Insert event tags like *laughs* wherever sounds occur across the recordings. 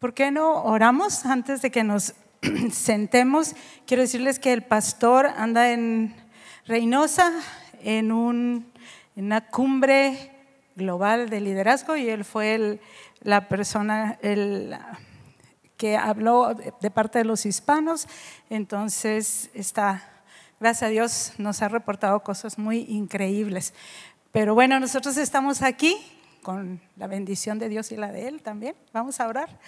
¿Por qué no oramos antes de que nos *clears throat* sentemos? Quiero decirles que el pastor anda en Reynosa en, un, en una cumbre global de liderazgo y él fue la persona el, que habló de parte de los hispanos. Entonces está, gracias a Dios, nos ha reportado cosas muy increíbles. Pero bueno, nosotros estamos aquí con la bendición de Dios y la de Él también. Vamos a orar.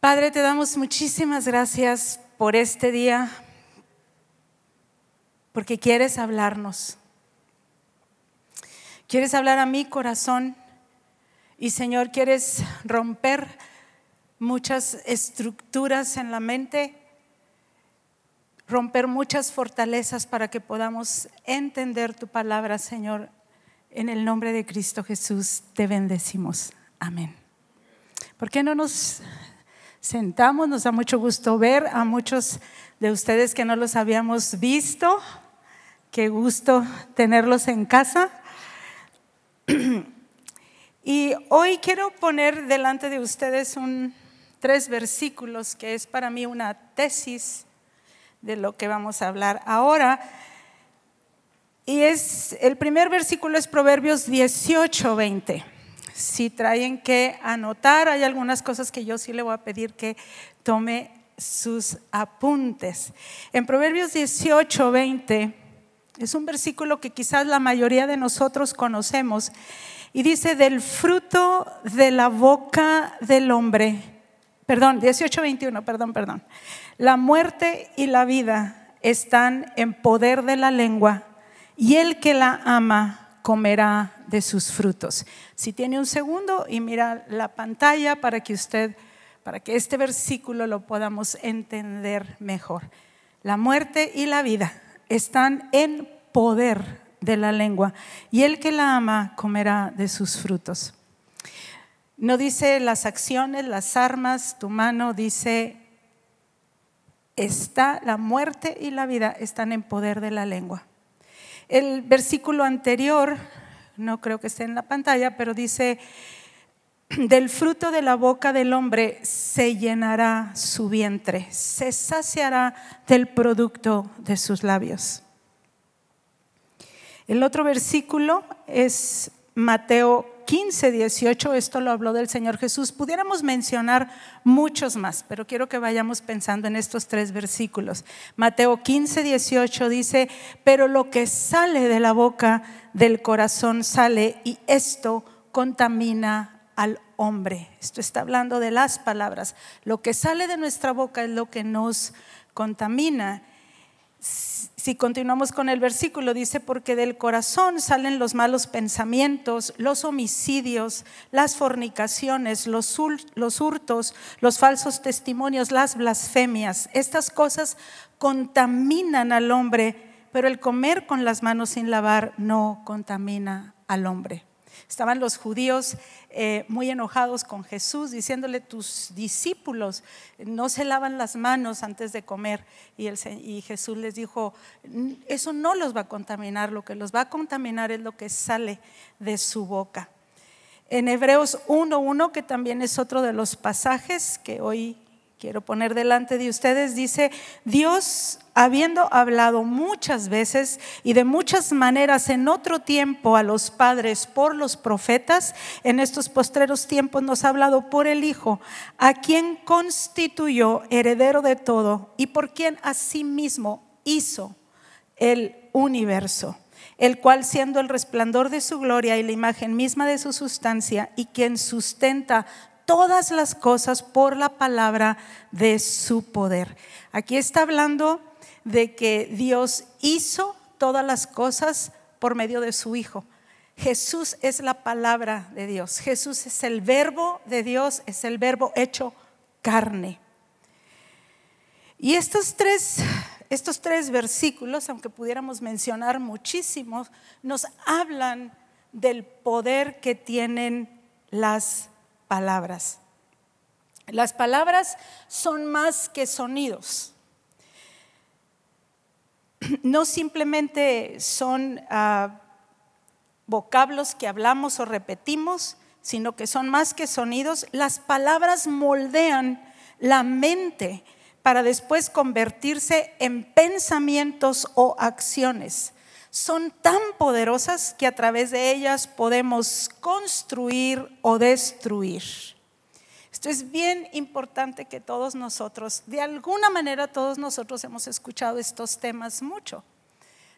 Padre, te damos muchísimas gracias por este día, porque quieres hablarnos. Quieres hablar a mi corazón y Señor, quieres romper muchas estructuras en la mente, romper muchas fortalezas para que podamos entender tu palabra, Señor. En el nombre de Cristo Jesús te bendecimos. Amén. ¿Por qué no nos sentamos. Nos da mucho gusto ver a muchos de ustedes que no los habíamos visto. Qué gusto tenerlos en casa. *clears throat* Y hoy quiero poner delante de ustedes un, tres versículos que es para mí una tesis de lo que vamos a hablar ahora. Y es el primer versículo es Proverbios 18, 20 si traen que anotar, hay algunas cosas que yo sí le voy a pedir que tome sus apuntes. En Proverbios 18, 20, es un versículo que quizás la mayoría de nosotros conocemos, y dice, del fruto de la boca del hombre, perdón, 18, 21, perdón, perdón, la muerte y la vida están en poder de la lengua, y el que la ama comerá de sus frutos. Si tiene un segundo y mira la pantalla para que usted, para que este versículo lo podamos entender mejor. La muerte y la vida están en poder de la lengua y el que la ama comerá de sus frutos. No dice las acciones, las armas, tu mano, dice está la muerte y la vida están en poder de la lengua. El versículo anterior, no creo que esté en la pantalla, pero dice, del fruto de la boca del hombre se llenará su vientre, se saciará del producto de sus labios. El otro versículo es Mateo 15, 18, esto lo habló del Señor Jesús. Pudiéramos mencionar muchos más, pero quiero que vayamos pensando en estos tres versículos. Mateo 15, 18 dice, pero lo que sale de la boca del corazón sale y esto contamina al hombre. Esto está hablando de las palabras. Lo que sale de nuestra boca es lo que nos contamina. Si continuamos con el versículo, dice, porque del corazón salen los malos pensamientos, los homicidios, las fornicaciones, los, los hurtos, los falsos testimonios, las blasfemias. Estas cosas contaminan al hombre, pero el comer con las manos sin lavar no contamina al hombre. Estaban los judíos eh, muy enojados con Jesús, diciéndole, tus discípulos no se lavan las manos antes de comer. Y, y Jesús les dijo, eso no los va a contaminar, lo que los va a contaminar es lo que sale de su boca. En Hebreos 1.1, que también es otro de los pasajes que hoy quiero poner delante de ustedes, dice, Dios, habiendo hablado muchas veces y de muchas maneras en otro tiempo a los padres por los profetas, en estos postreros tiempos nos ha hablado por el Hijo, a quien constituyó heredero de todo y por quien asimismo hizo el universo el cual siendo el resplandor de su gloria y la imagen misma de su sustancia, y quien sustenta todas las cosas por la palabra de su poder. Aquí está hablando de que Dios hizo todas las cosas por medio de su Hijo. Jesús es la palabra de Dios. Jesús es el verbo de Dios, es el verbo hecho carne. Y estos tres, estos tres versículos, aunque pudiéramos mencionar muchísimos, nos hablan del poder que tienen las palabras. Las palabras son más que sonidos. *clears throat* No simplemente son ah, vocablos que hablamos o repetimos, sino que son más que sonidos, las palabras moldean la mente para después convertirse en pensamientos o acciones. Son tan poderosas que a través de ellas podemos construir o destruir. Esto es bien importante que todos nosotros, de alguna manera todos nosotros hemos escuchado estos temas mucho.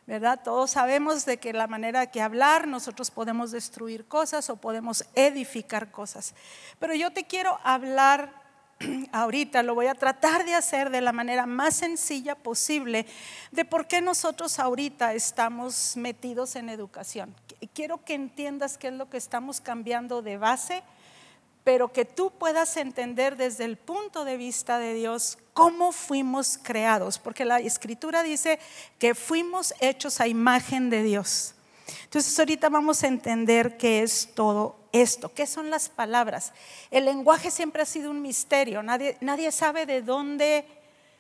¿verdad? Todos sabemos de que la manera que hablar nosotros podemos destruir cosas o podemos edificar cosas. Pero yo te quiero hablar *clears throat* ahorita, lo voy a tratar de hacer de la manera más sencilla posible, de por qué nosotros ahorita estamos metidos en educación. Quiero que entiendas qué es lo que estamos cambiando de base pero que tú puedas entender desde el punto de vista de Dios cómo fuimos creados, porque la escritura dice que fuimos hechos a imagen de Dios. Entonces ahorita vamos a entender qué es todo esto, qué son las palabras. El lenguaje siempre ha sido un misterio, nadie, nadie sabe de dónde...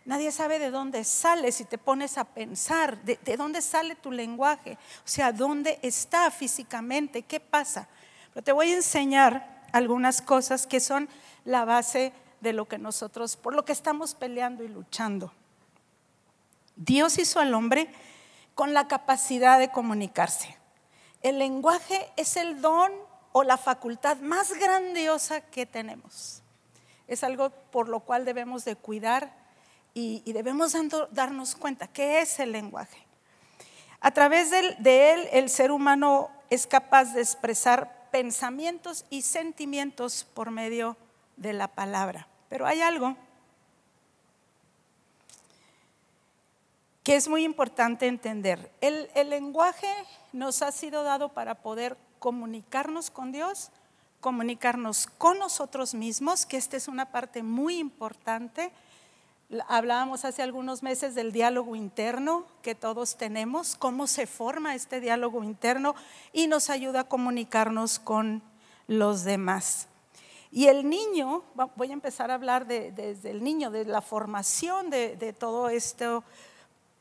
Nadie sabe de dónde sale si te pones a pensar, de, de, dónde sale tu lenguaje, o sea, dónde está físicamente, qué pasa. Pero te voy a enseñar algunas cosas que son la base de lo que nosotros, por lo que estamos peleando y luchando. Dios hizo al hombre con la capacidad de comunicarse. El lenguaje es el don o la facultad más grandiosa que tenemos. Es algo por lo cual debemos de cuidar y, debemos darnos cuenta qué es el lenguaje. A través de él el ser humano es capaz de expresar pensamientos y sentimientos por medio de la palabra. Pero hay algo que es muy importante entender. El, lenguaje nos ha sido dado para poder comunicarnos con Dios, comunicarnos con nosotros mismos, que esta es una parte muy importante Hablábamos hace algunos meses del diálogo interno que todos tenemos, cómo se forma este diálogo interno y nos ayuda a comunicarnos con los demás. Y el niño, voy a empezar a hablar desde el niño, de la formación de, de todo esto,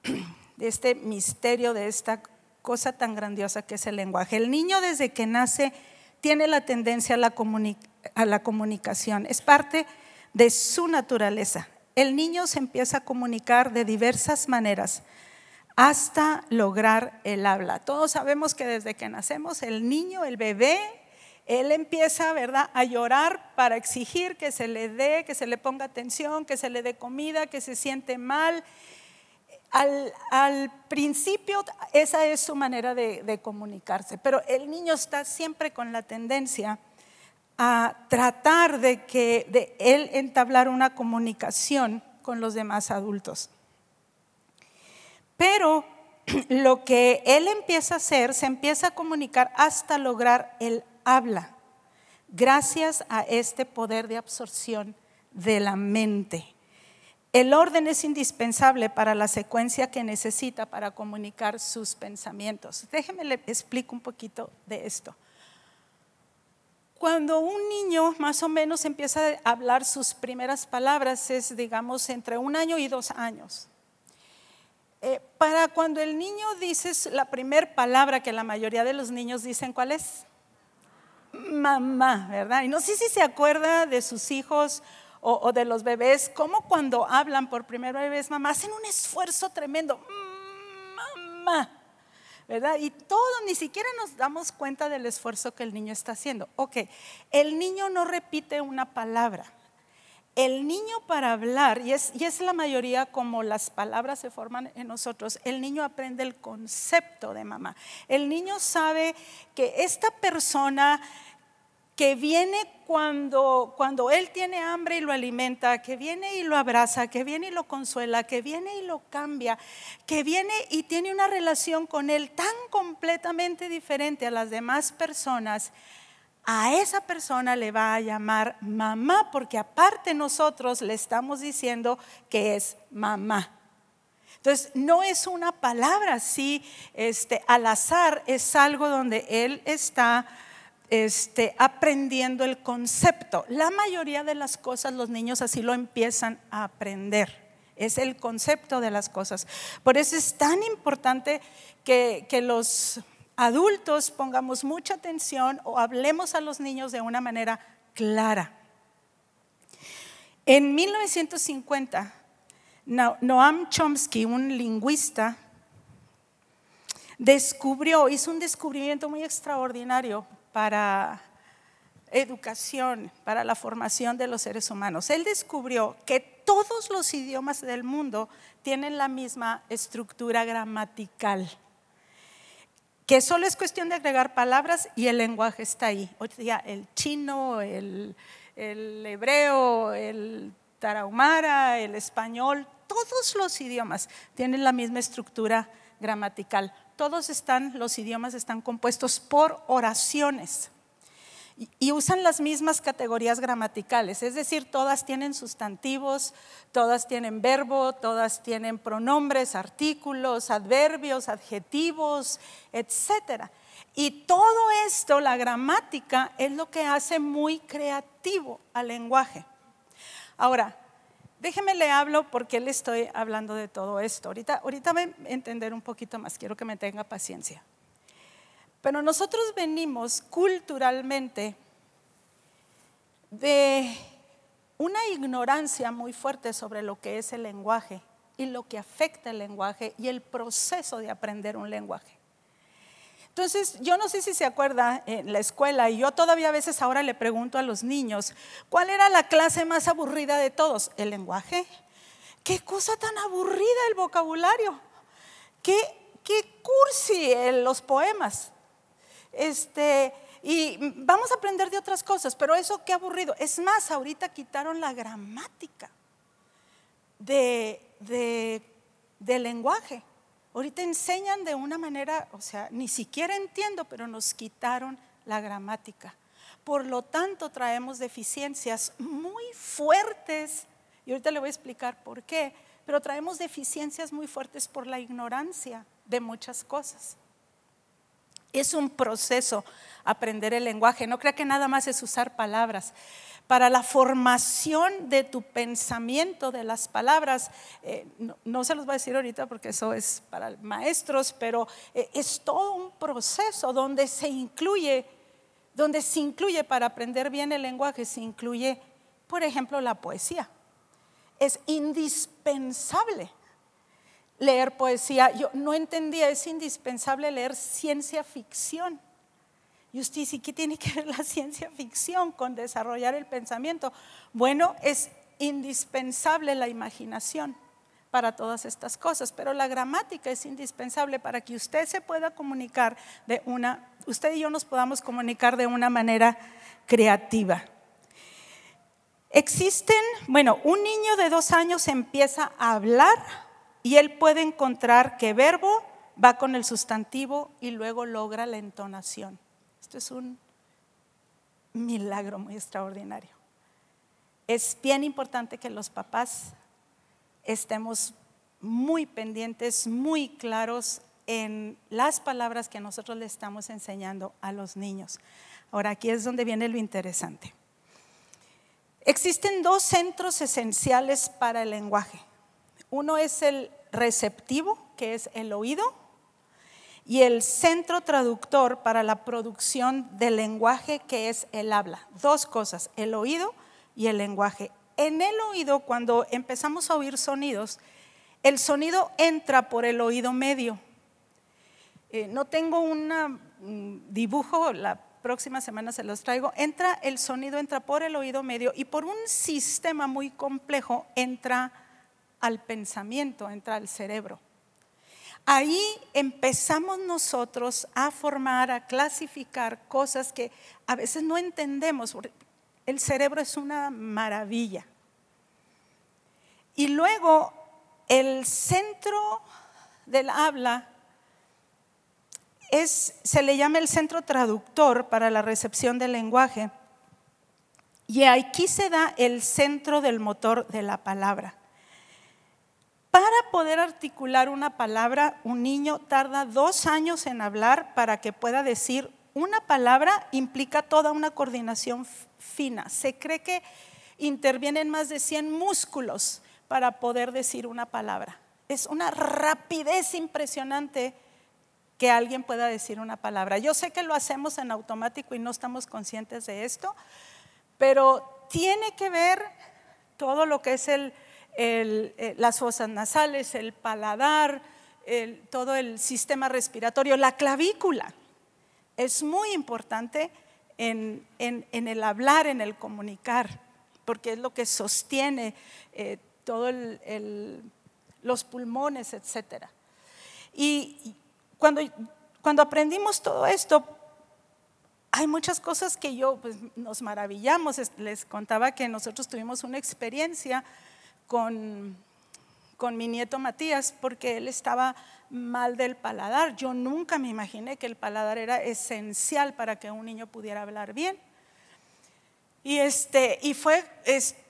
de este misterio, de esta cosa tan grandiosa que es el lenguaje. El niño desde que nace tiene la tendencia a la, a la comunicación, es parte de su naturaleza el niño se empieza a comunicar de diversas maneras hasta lograr el habla. Todos sabemos que desde que nacemos el niño, el bebé, él empieza, ¿verdad?, a llorar para exigir que se le dé, que se le ponga atención, que se le dé comida, que se siente mal. Al, principio esa es su manera de, de comunicarse, pero el niño está siempre con la tendencia a tratar de que de él entablar una comunicación con los demás adultos. Pero *clears throat* lo que él empieza a hacer, se empieza a comunicar hasta lograr el habla, gracias a este poder de absorción de la mente. El orden es indispensable para la secuencia que necesita para comunicar sus pensamientos. Déjeme le explico un poquito de esto. Cuando un niño más o menos empieza a hablar sus primeras palabras es, digamos, entre un año y dos años. Eh, para cuando el niño dice la primera palabra que la mayoría de los niños dicen, ¿cuál es? Mamá, ¿verdad? Y no sé si se acuerda de sus hijos o, de los bebés, como cuando hablan por primera vez mamá, hacen un esfuerzo tremendo. Mamá. ¿verdad? Y todo, ni siquiera nos damos cuenta del esfuerzo que el niño está haciendo. Ok, el niño no repite una palabra. El niño para hablar, y es, y es la mayoría como las palabras se forman en nosotros, el niño aprende el concepto de mamá. El niño sabe que esta persona que viene cuando, cuando Él tiene hambre y lo alimenta, que viene y lo abraza, que viene y lo consuela, que viene y lo cambia, que viene y tiene una relación con Él tan completamente diferente a las demás personas, a esa persona le va a llamar mamá, porque aparte nosotros le estamos diciendo que es mamá. Entonces, no es una palabra así este, al azar, es algo donde Él está este, aprendiendo el concepto. La mayoría de las cosas los niños así lo empiezan a aprender. Es el concepto de las cosas. Por eso es tan importante que, los adultos pongamos mucha atención o hablemos a los niños de una manera clara. En 1950, Noam Chomsky, un lingüista, descubrió, hizo un descubrimiento muy extraordinario para educación, para la formación de los seres humanos. Él descubrió que todos los idiomas del mundo tienen la misma estructura gramatical, que solo es cuestión de agregar palabras y el lenguaje está ahí. O sea, el chino, el, el hebreo, el tarahumara, el español, todos los idiomas tienen la misma estructura gramatical. Todos están, los idiomas están compuestos por oraciones y usan las mismas categorías gramaticales, es decir, todas tienen sustantivos, todas tienen verbo, todas tienen pronombres, artículos, adverbios, adjetivos, etc. Y todo esto, la gramática, es lo que hace muy creativo al lenguaje. Ahora, déjeme le hablo porque le estoy hablando de todo esto. Ahorita, ahorita voy a entender un poquito más, quiero que me tenga paciencia. Pero nosotros venimos culturalmente de una ignorancia muy fuerte sobre lo que es el lenguaje y lo que afecta el lenguaje y el proceso de aprender un lenguaje. Entonces, yo no sé si se acuerda en la escuela, y yo todavía a veces ahora le pregunto a los niños, ¿cuál era la clase más aburrida de todos? ¿El lenguaje? ¿Qué cosa tan aburrida el vocabulario? ¿Qué, qué cursi los poemas? Este, y vamos a aprender de otras cosas, pero eso qué aburrido. Es más, ahorita quitaron la gramática de, de, lenguaje. Ahorita enseñan de una manera, o sea, ni siquiera entiendo, pero nos quitaron la gramática. Por lo tanto, traemos deficiencias muy fuertes, y ahorita le voy a explicar por qué, pero traemos deficiencias muy fuertes por la ignorancia de muchas cosas. Es un proceso aprender el lenguaje. No crea que nada más es usar palabras. Para la formación de tu pensamiento de las palabras, eh, no, se los voy a decir ahorita porque eso es para maestros, pero eh, es todo un proceso donde se incluye, donde se incluye para aprender bien el lenguaje, se incluye, por ejemplo, la poesía. Es indispensable leer poesía. Yo no entendía, es indispensable leer ciencia ficción. Y usted dice, ¿qué tiene que ver la *laughs* ciencia ficción con desarrollar el pensamiento? Bueno, es indispensable la imaginación para todas estas cosas, pero la gramática es indispensable para que usted se pueda comunicar de una, usted y yo nos podamos comunicar de una manera creativa. Existen, bueno, un niño de dos años empieza a hablar y él puede encontrar qué verbo va con el sustantivo y luego logra la entonación. Esto es un milagro muy extraordinario. Es bien importante que los papás estemos muy pendientes, muy claros en las palabras que nosotros le estamos enseñando a los niños. Ahora, aquí es donde viene lo interesante. Existen dos centros esenciales para el lenguaje. Uno es el receptivo, que es el oído, y el centro traductor para la producción del lenguaje, que es el habla. Dos cosas, el oído y el lenguaje. En el oído, cuando empezamos a oír sonidos, el sonido entra por el oído medio. Eh, no tengo un mm, dibujo, la próxima semana se los traigo. Entra, el sonido entra por el oído medio y por un sistema muy complejo entra al pensamiento, entra al cerebro. Ahí empezamos nosotros a formar, a clasificar cosas que a veces no entendemos. El cerebro es una maravilla. Y luego el centro del habla es, se le llama el centro traductor para la recepción del lenguaje. Y aquí se da el centro del motor de la palabra. Para poder articular una palabra, un niño tarda dos años en hablar para que pueda decir una palabra implica toda una coordinación fina. Se cree que intervienen más de 100 músculos para poder decir una palabra. Es una rapidez impresionante que alguien pueda decir una palabra. Yo sé que lo hacemos en automático y no estamos conscientes de esto, pero tiene que ver todo lo que es el, eh, las fosas nasales, el paladar, todo el sistema respiratorio, la clavícula. Es muy importante en, el hablar, en el comunicar, porque es lo que sostiene eh, todo los pulmones, etc. Y cuando, cuando aprendimos todo esto, hay muchas cosas que yo, pues nos maravillamos. Les contaba que nosotros tuvimos una experiencia con, con mi nieto Matías porque él estaba mal del paladar. Yo nunca me imaginé que el paladar era esencial para que un niño pudiera hablar bien. Y, este, y fue,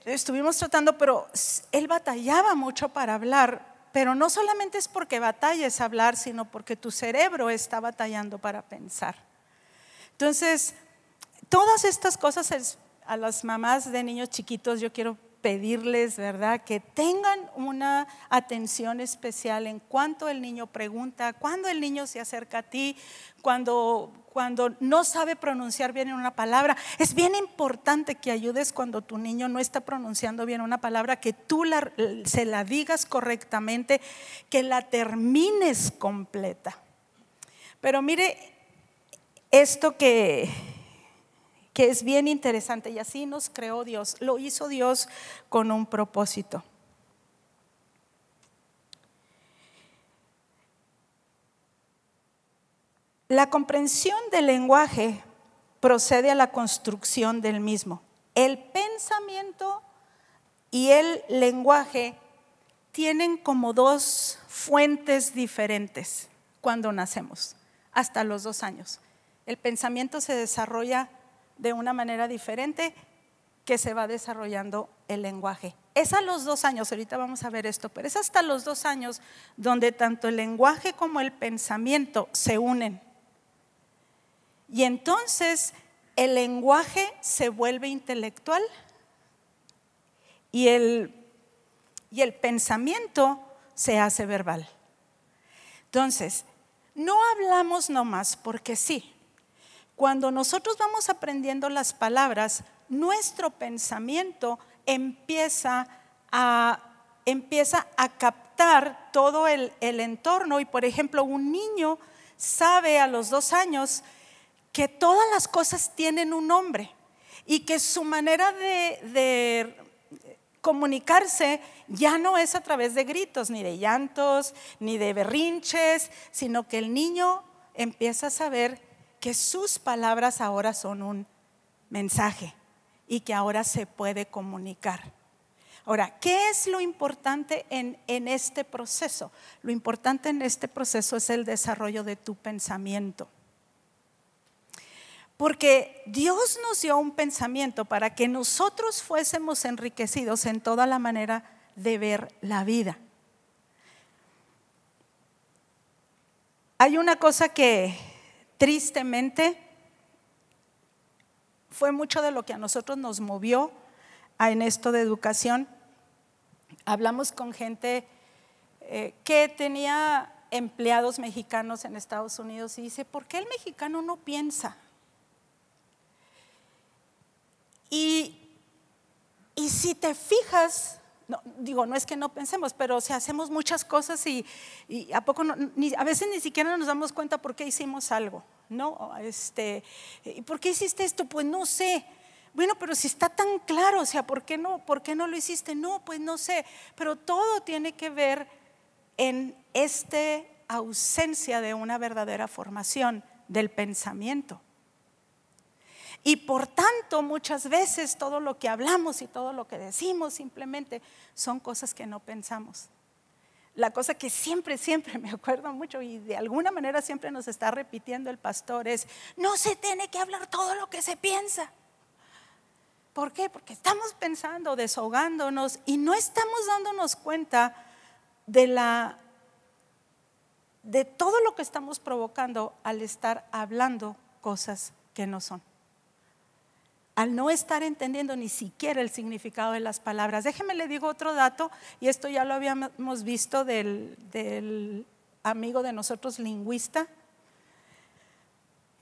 estuvimos tratando, pero él batallaba mucho para hablar, pero no solamente es porque batalles hablar, sino porque tu cerebro está batallando para pensar. Entonces, todas estas cosas a las mamás de niños chiquitos yo quiero pedirles, ¿verdad?, que tengan una atención especial en cuanto el niño pregunta, cuando el niño se acerca a ti, cuando, cuando no sabe pronunciar bien una palabra. Es bien importante que ayudes cuando tu niño no está pronunciando bien una palabra, que tú se la digas correctamente, que la termines completa. Pero mire, esto que que es bien interesante y así nos creó Dios. Lo hizo Dios con un propósito. La comprensión del lenguaje procede a la construcción del mismo. El pensamiento y el lenguaje tienen como dos fuentes diferentes cuando nacemos, hasta los dos años. El pensamiento se desarrolla de una manera diferente que se va desarrollando el lenguaje. Es a los dos años, ahorita vamos a ver esto, pero es hasta los dos años donde tanto el lenguaje como el pensamiento se unen. Y entonces el lenguaje se vuelve intelectual y el, y el pensamiento se hace verbal. Entonces, no hablamos nomás porque sí. Cuando nosotros vamos aprendiendo las palabras, nuestro pensamiento empieza a, empieza a captar todo el, entorno. Y, por ejemplo, un niño sabe a los dos años que todas las cosas tienen un nombre y que su manera de, de, comunicarse ya no es a través de gritos, ni de llantos, ni de berrinches, sino que el niño empieza a saber que sus palabras ahora son un mensaje y que ahora se puede comunicar. Ahora, ¿qué es lo importante en, en, este proceso? Lo importante en este proceso es el desarrollo de tu pensamiento. Porque Dios nos dio un pensamiento para que nosotros fuésemos enriquecidos en toda la manera de ver la vida. Hay una cosa que tristemente, fue mucho de lo que a nosotros nos movió en esto de educación. Hablamos con gente eh, que tenía empleados mexicanos en Estados Unidos y dice, ¿por qué el mexicano no piensa? Y, y si te fijas, no, digo, no es que no pensemos, pero si hacemos muchas cosas y, a, poco a veces ni siquiera nos damos cuenta por qué hicimos algo, ¿no? Este, ¿Por qué hiciste esto? Pues no sé. Bueno, pero si está tan claro, o sea, ¿por qué no, por qué no lo hiciste? No, pues no sé. Pero todo tiene que ver en esta ausencia de una verdadera formación del pensamiento. Y por tanto, muchas veces todo lo que hablamos y todo lo que decimos simplemente son cosas que no pensamos. La cosa que siempre, siempre me acuerdo mucho y de alguna manera siempre nos está repitiendo el pastor es, no se tiene que hablar todo lo que se piensa. ¿Por qué? Porque estamos pensando, desahogándonos y no estamos dándonos cuenta de la de todo lo que estamos provocando al estar hablando cosas que no son al no estar entendiendo ni siquiera el significado de las palabras. Déjeme le digo otro dato, y esto ya lo habíamos visto del, amigo de nosotros, lingüista.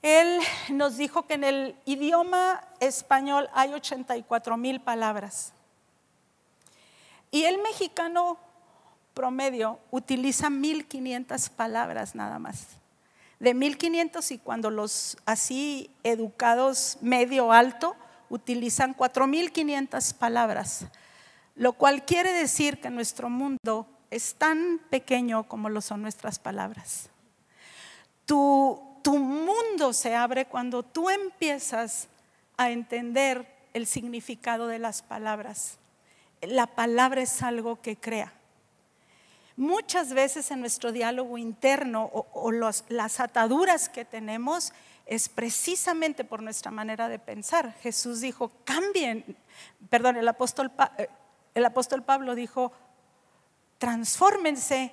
Él nos dijo que en el idioma español hay 84 mil palabras. Y el mexicano promedio utiliza 1500 palabras nada más. De 1500 y cuando los así educados medio alto utilizan 4500 palabras, lo cual quiere decir que nuestro mundo es tan pequeño como lo son nuestras palabras. Tu, tu mundo se abre cuando tú empiezas a entender el significado de las palabras. La palabra es algo que crea. Muchas veces en nuestro diálogo interno o, las ataduras que tenemos es precisamente por nuestra manera de pensar. Jesús dijo, cambien, perdón, el apóstol, eh, el apóstol Pablo dijo, transfórmense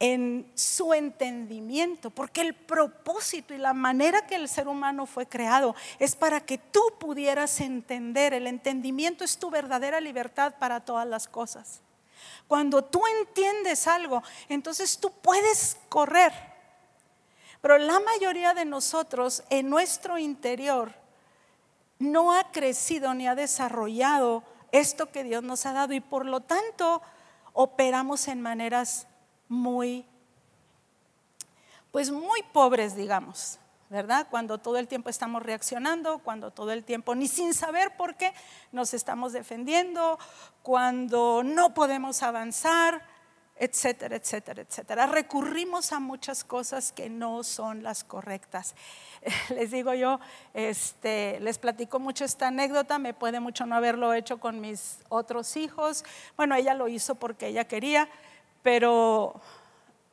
en su entendimiento, porque el propósito y la manera que el ser humano fue creado es para que tú pudieras entender. El entendimiento es tu verdadera libertad para todas las cosas. Cuando tú entiendes algo, entonces tú puedes correr. Pero la mayoría de nosotros en nuestro interior no ha crecido ni ha desarrollado esto que Dios nos ha dado y por lo tanto operamos en maneras muy, pues muy pobres, digamos. ¿verdad? Cuando todo el tiempo estamos reaccionando, cuando todo el tiempo, ni sin saber por qué, nos estamos defendiendo, cuando no podemos avanzar, etcétera, etcétera, etcétera. Recurrimos a muchas cosas que no son las correctas. *laughs* Les digo yo, este, les platico mucho esta anécdota, me puede mucho no haberlo hecho con mis otros hijos. Bueno, ella lo hizo porque ella quería, pero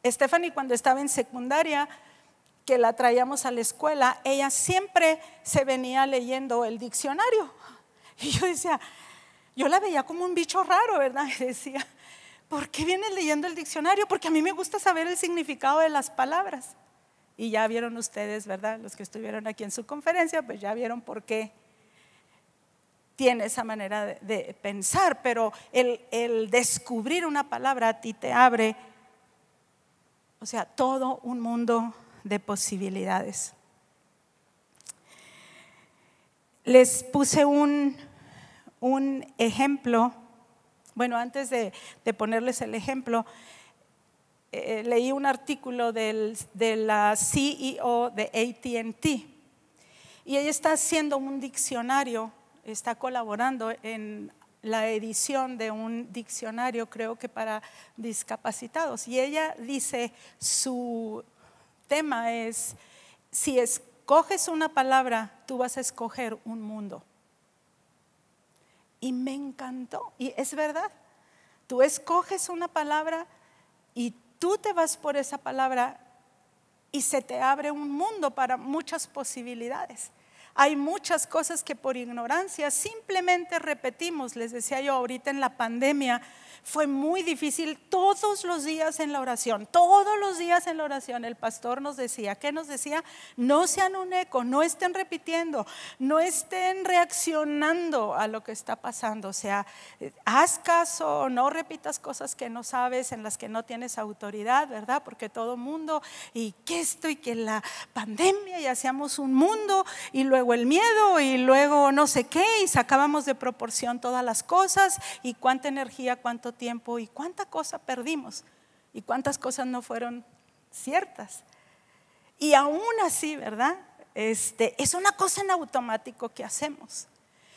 Stephanie cuando estaba en secundaria, que la traíamos a la escuela, ella siempre se venía leyendo el diccionario. *laughs* Y yo decía, yo la veía como un bicho raro, ¿verdad? *laughs* Y decía, ¿por qué vienes leyendo el diccionario? Porque a mí me gusta saber el significado de las palabras. Y ya vieron ustedes, ¿verdad? Los que estuvieron aquí en su conferencia, pues ya vieron por qué tiene esa manera de, pensar, pero el, descubrir una palabra a ti te abre, o sea, todo un mundo de posibilidades. Les puse un ejemplo, bueno, antes de, ponerles el ejemplo, eh, leí un artículo de la CEO de ATT y ella está haciendo un diccionario, está colaborando en la edición de un diccionario, creo que para discapacitados. Y ella dice, su tema es, si escoges una palabra, tú vas a escoger un mundo. Y me encantó, y es verdad, tú escoges una palabra y tú te vas por esa palabra y se te abre un mundo para muchas posibilidades. Hay muchas cosas que por ignorancia simplemente repetimos. Les decía yo ahorita en la pandemia, fue muy difícil todos los días en la oración, todos los días en la oración. El pastor nos decía, ¿qué nos decía? No sean un eco, no estén repitiendo, no estén reaccionando a lo que está pasando. O sea, haz caso, no repitas cosas que no sabes, en las que no tienes autoridad, ¿verdad? Porque todo mundo, y que esto, y que la pandemia, y hacíamos un mundo, y luego el miedo, y luego no sé qué, y sacábamos de proporción todas las cosas, y cuánta energía, cuánto tiempo y cuánta cosa perdimos y cuántas cosas no fueron ciertas. Y aún así, ¿verdad? Este, es una cosa en automático que hacemos.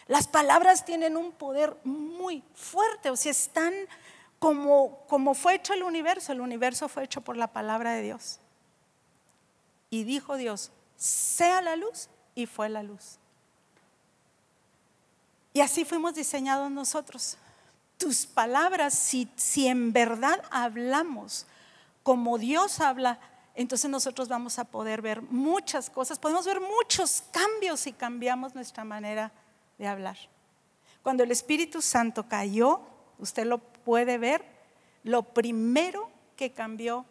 Las palabras tienen un poder muy fuerte, o sea, están como, como fue hecho el universo. El universo fue hecho por la palabra de Dios. Y dijo Dios, sea la luz, y fue la luz. Y así fuimos diseñados nosotros tus palabras, si, si en verdad hablamos como Dios habla, entonces nosotros vamos a poder ver muchas cosas, podemos ver muchos cambios si cambiamos nuestra manera de hablar. Cuando el Espíritu Santo cayó, usted lo puede ver, lo primero que cambió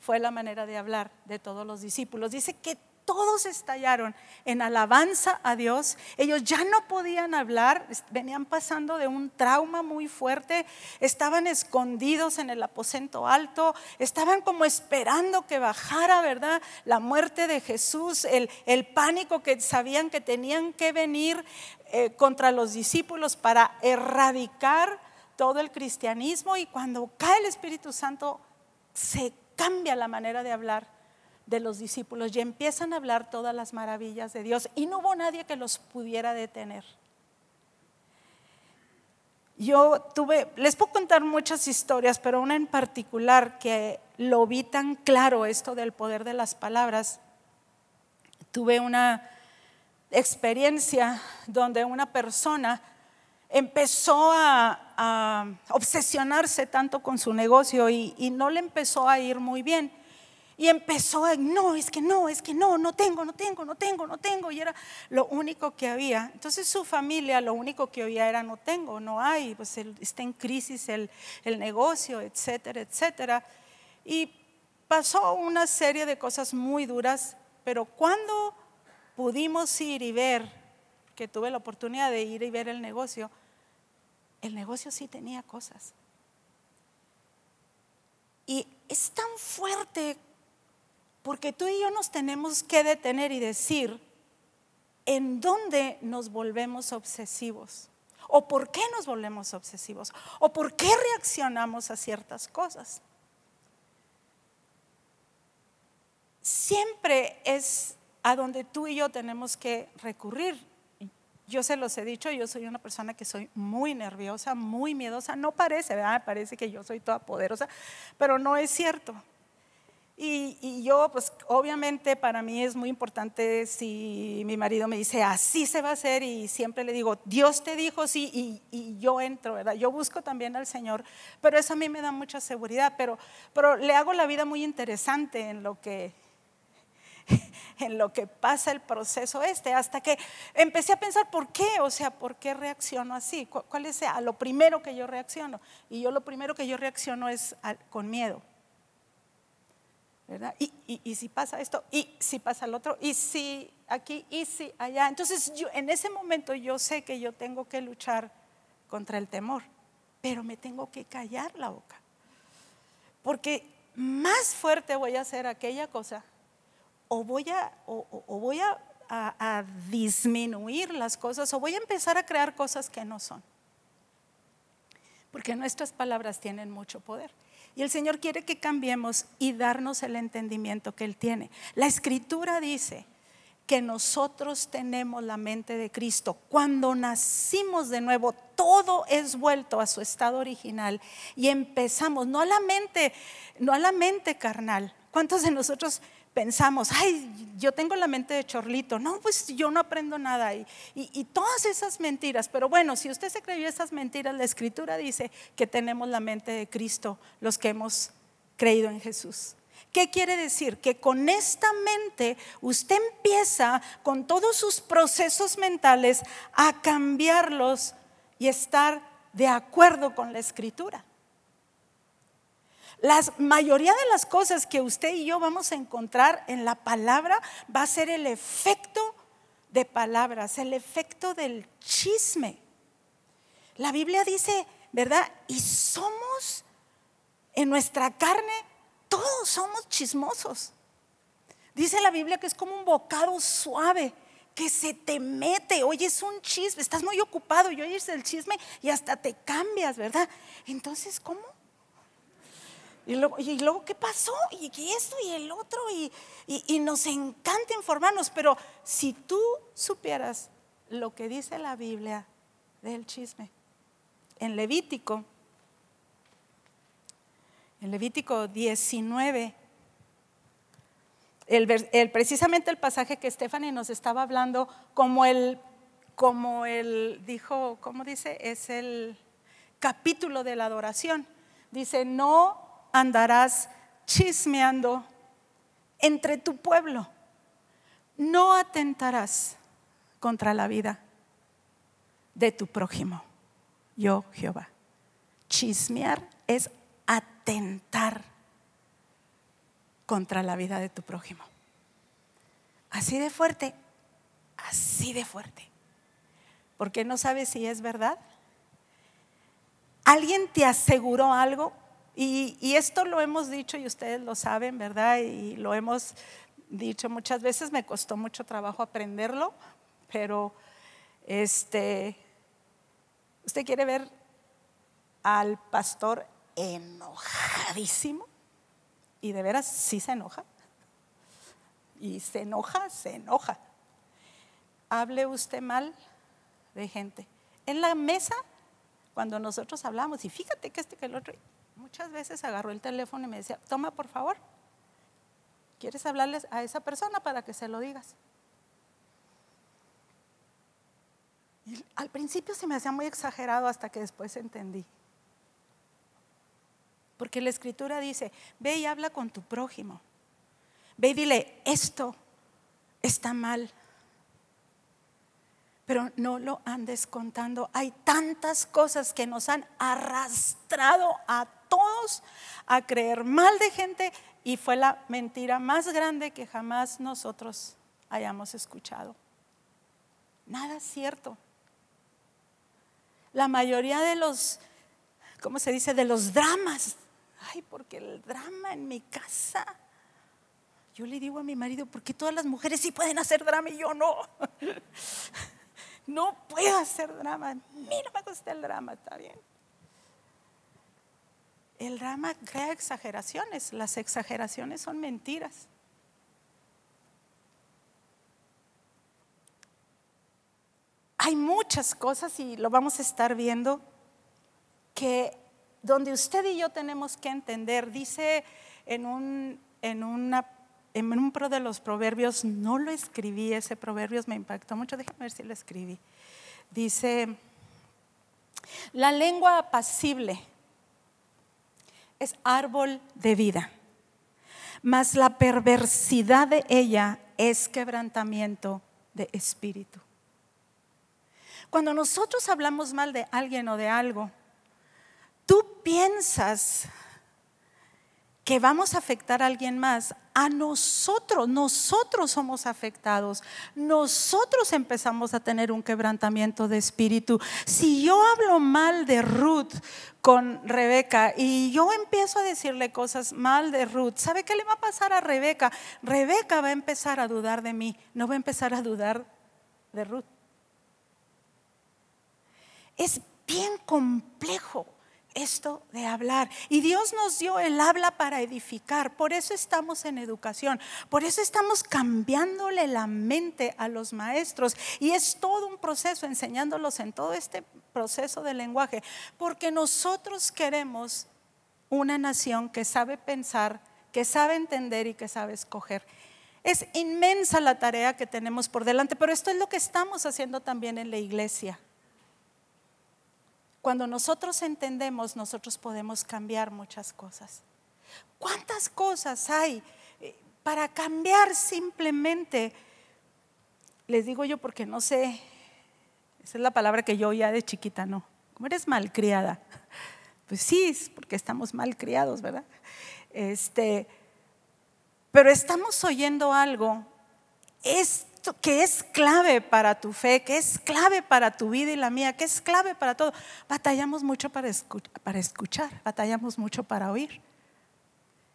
fue la manera de hablar de todos los discípulos. Dice que todos estallaron en alabanza a Dios. Ellos ya no podían hablar, venían pasando de un trauma muy fuerte, estaban escondidos en el aposento alto, estaban como esperando que bajara, ¿verdad? La muerte de Jesús, el, pánico que sabían que tenían que venir eh, contra los discípulos para erradicar todo el cristianismo y cuando cae el Espíritu Santo se cambia la manera de hablar de los discípulos y empiezan a hablar todas las maravillas de Dios y no hubo nadie que los pudiera detener. Yo tuve, les puedo contar muchas historias, pero una en particular que lo vi tan claro esto del poder de las palabras. Tuve una experiencia donde una persona empezó a, obsesionarse tanto con su negocio y no le empezó a ir muy bien. Y empezó a, no, es que no, es que no, no tengo, no tengo, no tengo, no tengo. Y era lo único que había. Entonces su familia lo único que oía era, no tengo, no hay, pues está en crisis el, el negocio, etcétera, etcétera. Y pasó una serie de cosas muy duras, pero cuando pudimos ir y ver, que tuve la oportunidad de ir y ver el negocio, el negocio sí tenía cosas. Y es tan fuerte porque tú y yo nos tenemos que detener y decir en dónde nos volvemos obsesivos. O por qué nos volvemos obsesivos. O por qué reaccionamos a ciertas cosas. Siempre es a donde tú y yo tenemos que recurrir. Yo se los he dicho, yo soy una persona que soy muy nerviosa, muy miedosa. No parece, ¿verdad? Parece que yo soy toda poderosa, pero no es cierto. Y, yo, pues obviamente para mí es muy importante si mi marido me dice, así se va a hacer y siempre le digo, Dios te dijo sí y, yo entro, ¿verdad? Yo busco también al Señor, pero eso a mí me da mucha seguridad, pero, pero le hago la vida muy interesante en lo que *laughs* en lo que pasa el proceso este, hasta que empecé a pensar por qué, o sea, por qué reacciono así, cuál es a lo primero que yo reacciono. Y yo lo primero que yo reacciono es con miedo. Y, si pasa esto, y si pasa el otro, y si aquí, y si allá. Entonces en ese momento yo sé que yo tengo que luchar contra el temor, pero me tengo que callar la boca. Porque más fuerte voy a hacer aquella cosa o, voy a disminuir las cosas o voy a empezar a crear cosas que no son. Porque nuestras palabras tienen mucho poder. Y el Señor quiere que cambiemos y darnos el entendimiento que Él tiene. La escritura dice que nosotros tenemos la mente de Cristo. Cuando nacimos de nuevo, todo es vuelto a su estado original y empezamos, no a la mente, no a la mente carnal. ¿Cuántos de nosotros pensamos, ay, yo tengo la mente de chorlito, no, pues yo no aprendo nada. Y, y, todas esas mentiras, pero bueno, si usted se creyó esas mentiras, la escritura dice que tenemos la mente de Cristo, los que hemos creído en Jesús. ¿Qué quiere decir? Que con esta mente usted empieza con todos sus procesos mentales a cambiarlos y estar de acuerdo con la escritura. La mayoría de las cosas que usted y yo vamos a encontrar en la palabra va a ser el efecto de palabras, el efecto del chisme. La Biblia dice, ¿verdad? Y somos en nuestra carne, todos somos chismosos. Dice la Biblia que es como un bocado suave que se te mete, oyes un chisme, estás muy ocupado y oyes el chisme y hasta te cambias, ¿verdad? Entonces, ¿cómo? Y luego, ¿qué pasó? Y esto y el otro. Y, y, nos encanta informarnos. Pero si tú supieras lo que dice la Biblia del chisme, en Levítico, en Levítico 19, el, precisamente el pasaje que Stephanie nos estaba hablando, como el, como el dijo, ¿cómo dice? Es el capítulo de la adoración. Dice, no andarás chismeando entre tu pueblo. No atentarás contra la vida de tu prójimo. Yo, Jehová. Chismear es atentar contra la vida de tu prójimo. así de fuerte, así de fuerte. Porque no sabes si es verdad. Alguien te aseguró algo y, esto lo hemos dicho y ustedes lo saben, ¿verdad? Y lo hemos dicho muchas veces, me costó mucho trabajo aprenderlo, pero este, usted quiere ver al pastor enojadísimo y de veras sí se enoja. Y se enoja, se enoja. Hable usted mal de gente. En la mesa, cuando nosotros hablamos, y fíjate que este que el otro, muchas veces agarró el teléfono y me decía, toma por favor, ¿quieres hablarles a esa persona para que se lo digas? Y al principio se me hacía muy exagerado hasta que después entendí. Porque la escritura dice, ve y habla con tu prójimo. Ve y dile, esto está mal. Pero no lo andes contando. Hay tantas cosas que nos han arrastrado a todos a creer mal de gente y fue la mentira más grande que jamás nosotros hayamos escuchado. Nada cierto. La mayoría de los, ¿cómo se dice? De los dramas Ay, porque el drama en mi casa. Yo le digo a mi marido, ¿por qué todas las mujeres sí pueden hacer drama y yo no? *laughs* No puedo hacer drama. A mí no me gusta el drama, está bien. El drama crea exageraciones. Las exageraciones son mentiras. Hay muchas cosas y lo vamos a estar viendo que donde usted y yo tenemos que entender, dice en un, en en un pro de los proverbios, no lo escribí, ese proverbios me impactó mucho, déjame ver si lo escribí. Dice, la lengua apacible es árbol de vida, mas la perversidad de ella es quebrantamiento de espíritu. Cuando nosotros hablamos mal de alguien o de algo, tú piensas que vamos a afectar a alguien más, a nosotros, nosotros somos afectados, nosotros empezamos a tener un quebrantamiento de espíritu. Si yo hablo mal de Ruth con Rebeca y yo empiezo a decirle cosas mal de Ruth, ¿sabe qué le va a pasar a Rebeca? Rebeca va a empezar a dudar de mí, no va a empezar a dudar de Ruth. Es bien complejo esto de hablar. Y Dios nos dio el habla para edificar. Por eso estamos en educación. Por eso estamos cambiándole la mente a los maestros. Y es todo un proceso enseñándolos en todo este proceso de lenguaje. Porque nosotros queremos una nación que sabe pensar, que sabe entender y que sabe escoger. Es inmensa la tarea que tenemos por delante, pero esto es lo que estamos haciendo también en la iglesia. Cuando nosotros entendemos, nosotros podemos cambiar muchas cosas. ¿Cuántas cosas hay eh, para cambiar simplemente? Les digo yo porque no sé, esa es la palabra que yo oía de chiquita, no. ¿Cómo eres malcriada? *laughs* Pues sí, porque estamos malcriados, ¿verdad? Este, pero estamos oyendo algo. Es que es clave para tu fe, que es clave para tu vida y la mía, que es clave para todo. Batallamos mucho para escuchar, batallamos mucho para oír.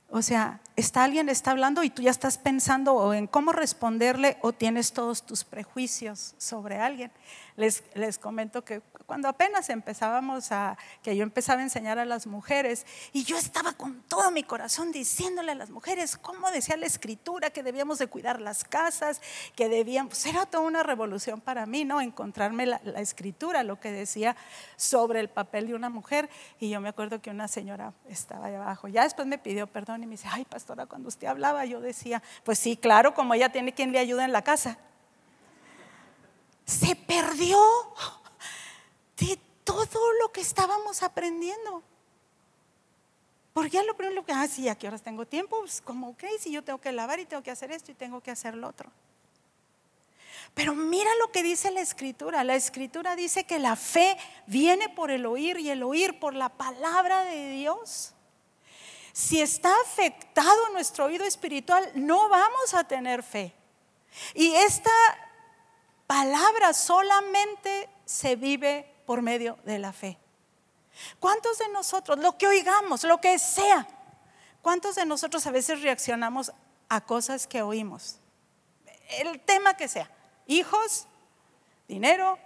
O sea, está alguien está hablando y tú ya estás pensando en cómo responderle o tienes todos tus prejuicios sobre alguien. Les, les comento que cuando apenas empezábamos a, que yo empezaba a enseñar a las mujeres, y yo estaba con todo mi corazón diciéndole a las mujeres cómo decía la escritura, que debíamos de cuidar las casas, que debíamos, pues era toda una revolución para mí, ¿no? Encontrarme la, escritura, lo que decía sobre el papel de una mujer, y yo me acuerdo que una señora estaba ahí abajo, ya después me pidió perdón y me dice, ay pastora, cuando usted hablaba yo decía, pues sí, claro, como ella tiene quien le ayuda en la casa. Se perdió de todo lo que estábamos aprendiendo. Porque ya lo primero que, ah, sí, ¿a qué horas tengo tiempo? Pues como, ok, si yo tengo que lavar y tengo que hacer esto y tengo que hacer lo otro. Pero mira lo que dice la escritura. La escritura dice que la fe viene por el oír y el oír por la palabra de Dios. Si está afectado nuestro oído espiritual, no vamos a tener fe. Y esta palabra solamente se vive por medio de la fe. ¿Cuántos de nosotros, lo que oigamos, lo que sea, cuántos de nosotros a veces reaccionamos a cosas que oímos? El tema que sea, hijos, dinero,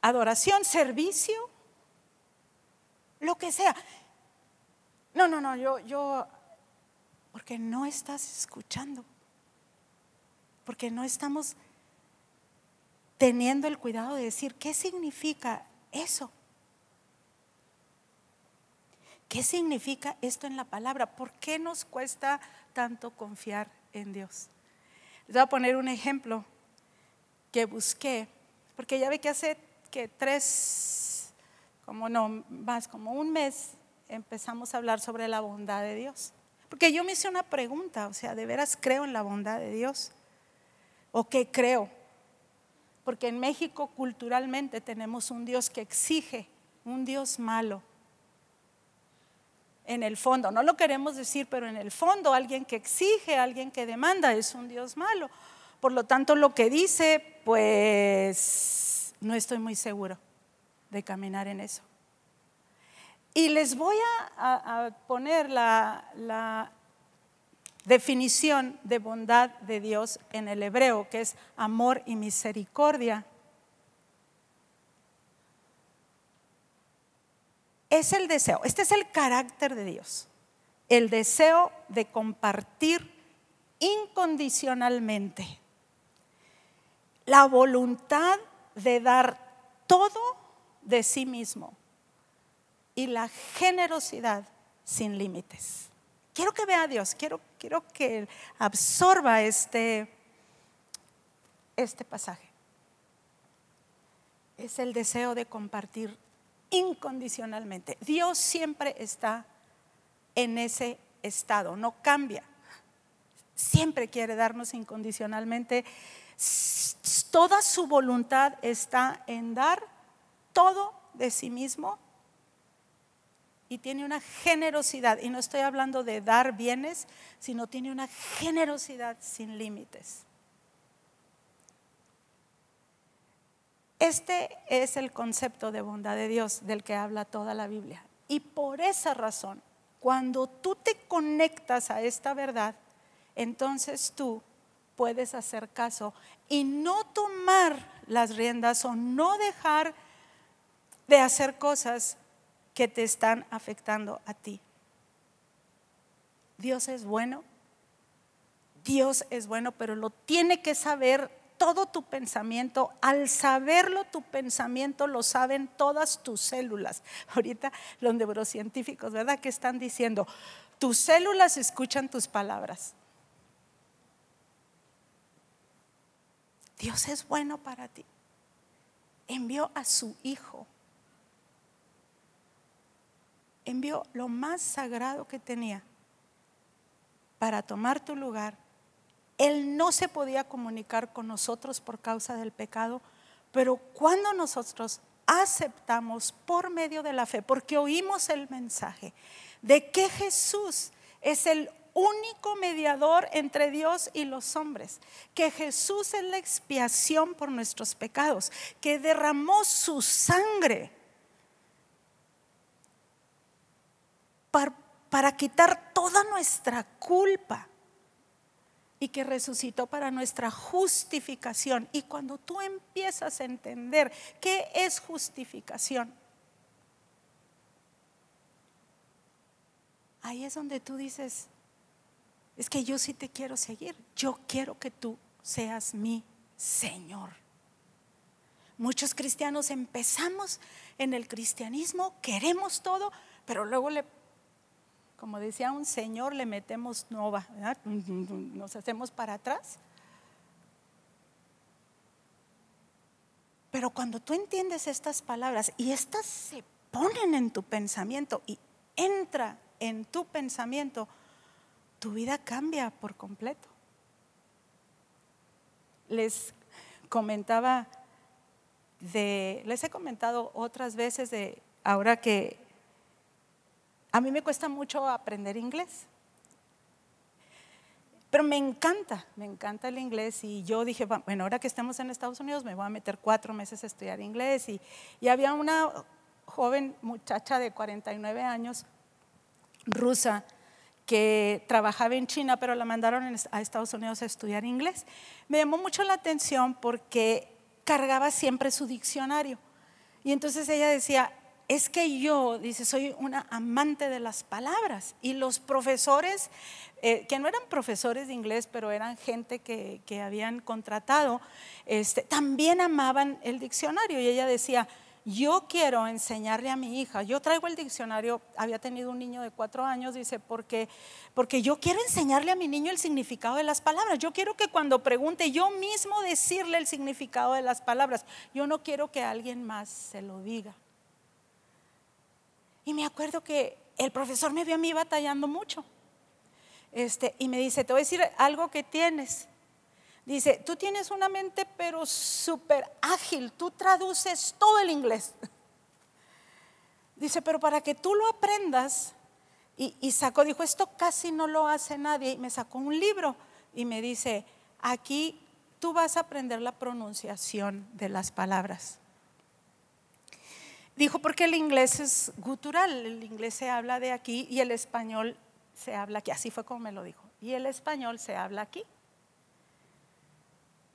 adoración, servicio, lo que sea. No, no, no, yo, yo, porque no estás escuchando, porque no estamos teniendo el cuidado de decir, ¿qué significa eso? ¿Qué significa esto en la palabra? ¿Por qué nos cuesta tanto confiar en Dios? Les voy a poner un ejemplo que busqué, porque ya ve que hace que tres, como no, más como un mes empezamos a hablar sobre la bondad de Dios. Porque yo me hice una pregunta, o sea, ¿de veras creo en la bondad de Dios? ¿O qué creo? Porque en México culturalmente tenemos un Dios que exige, un Dios malo, en el fondo, no lo queremos decir, pero en el fondo alguien que exige, alguien que demanda es un Dios malo. Por lo tanto, lo que dice, pues no estoy muy seguro de caminar en eso. Y les voy a, poner la, definición de bondad de Dios en el hebreo, que es amor y misericordia. es el deseo, este es el carácter de Dios, el deseo de compartir incondicionalmente, la voluntad de dar todo de sí mismo y la generosidad sin límites. Quiero que vea a Dios, quiero, quiero que absorba este, este pasaje. Es el deseo de compartir incondicionalmente. Dios siempre está en ese estado, no cambia. Siempre quiere darnos incondicionalmente. Toda su voluntad está en dar todo de sí mismo y tiene una generosidad, y no estoy hablando de dar bienes, sino tiene una generosidad sin límites. Este es el concepto de bondad de Dios del que habla toda la Biblia. Y por esa razón, cuando tú te conectas a esta verdad, entonces tú puedes hacer caso y no tomar las riendas o no dejar de hacer cosas que te están afectando a ti. Dios es bueno, Dios es bueno, pero lo tiene que saber todo tu pensamiento, al saberlo tu pensamiento lo saben todas tus células. *laughs* Ahorita los neurocientíficos, ¿verdad? Que están diciendo, tus células escuchan tus palabras. Dios es bueno para ti. Envió a su Hijo. Envió lo más sagrado que tenía para tomar tu lugar. Él no se podía comunicar con nosotros por causa del pecado, pero cuando nosotros aceptamos por medio de la fe, porque oímos el mensaje de que Jesús es el único mediador entre Dios y los hombres, que Jesús es la expiación por nuestros pecados, que derramó su sangre para, para quitar toda nuestra culpa y que resucitó para nuestra justificación. Y cuando tú empiezas a entender qué es justificación, ahí es donde tú dices, es que yo sí te quiero seguir, yo quiero que tú seas mi Señor. Muchos cristianos empezamos en el cristianismo, queremos todo, pero luego le como decía un señor, le metemos nova, *laughs* nos hacemos para atrás. Pero cuando tú entiendes estas palabras y estas se ponen en tu pensamiento y entra en tu pensamiento, tu vida cambia por completo. Les comentaba de, les he comentado otras veces de ahora que a mí me cuesta mucho aprender inglés. Pero me encanta, me encanta el inglés y yo dije, bueno, ahora que estamos en Estados Unidos me voy a meter cuatro meses a estudiar inglés y, y había una joven muchacha de 49 años, rusa, que trabajaba en China, pero la mandaron a Estados Unidos a estudiar inglés. Me llamó mucho la atención porque cargaba siempre su diccionario. Y entonces ella decía, es que yo, dice, soy una amante de las palabras. Y los profesores, eh, que no eran profesores de inglés, pero eran gente que, que habían contratado, este, también amaban el diccionario. Y ella decía, yo quiero enseñarle a mi hija, yo traigo el diccionario, había tenido un niño de cuatro años, dice, porque, porque yo quiero enseñarle a mi niño el significado de las palabras, yo quiero que cuando pregunte yo mismo decirle el significado de las palabras, yo no quiero que alguien más se lo diga. Y me acuerdo que el profesor me vio a mí batallando mucho. Este, y me dice, te voy a decir algo que tienes. Dice, tú tienes una mente pero súper ágil, tú traduces todo el inglés. Dice, pero para que tú lo aprendas, y, y, sacó, dijo, esto casi no lo hace nadie, y me sacó un libro y me dice, aquí tú vas a aprender la pronunciación de las palabras. Dijo, porque el inglés es gutural, el inglés se habla de aquí y el español se habla aquí, así fue como me lo dijo, y el español se habla aquí.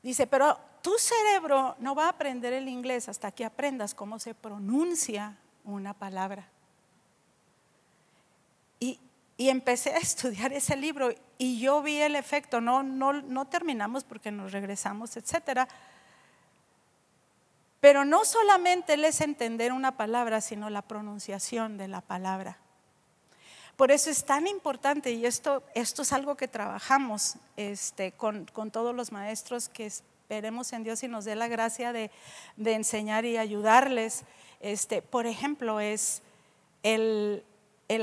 Dice, pero tu cerebro no va a aprender el inglés hasta que aprendas cómo se pronuncia una palabra. Y, empecé a *laughs* estudiar ese libro y yo vi el efecto, no, no, no terminamos porque nos regresamos, etcétera. Pero no solamente es entender una palabra, sino la pronunciación de la palabra. Por eso es tan importante, y esto, esto es algo que trabajamos este, con, todos los maestros que esperemos en Dios y nos dé la gracia de, enseñar y ayudarles. Este, por ejemplo, es el,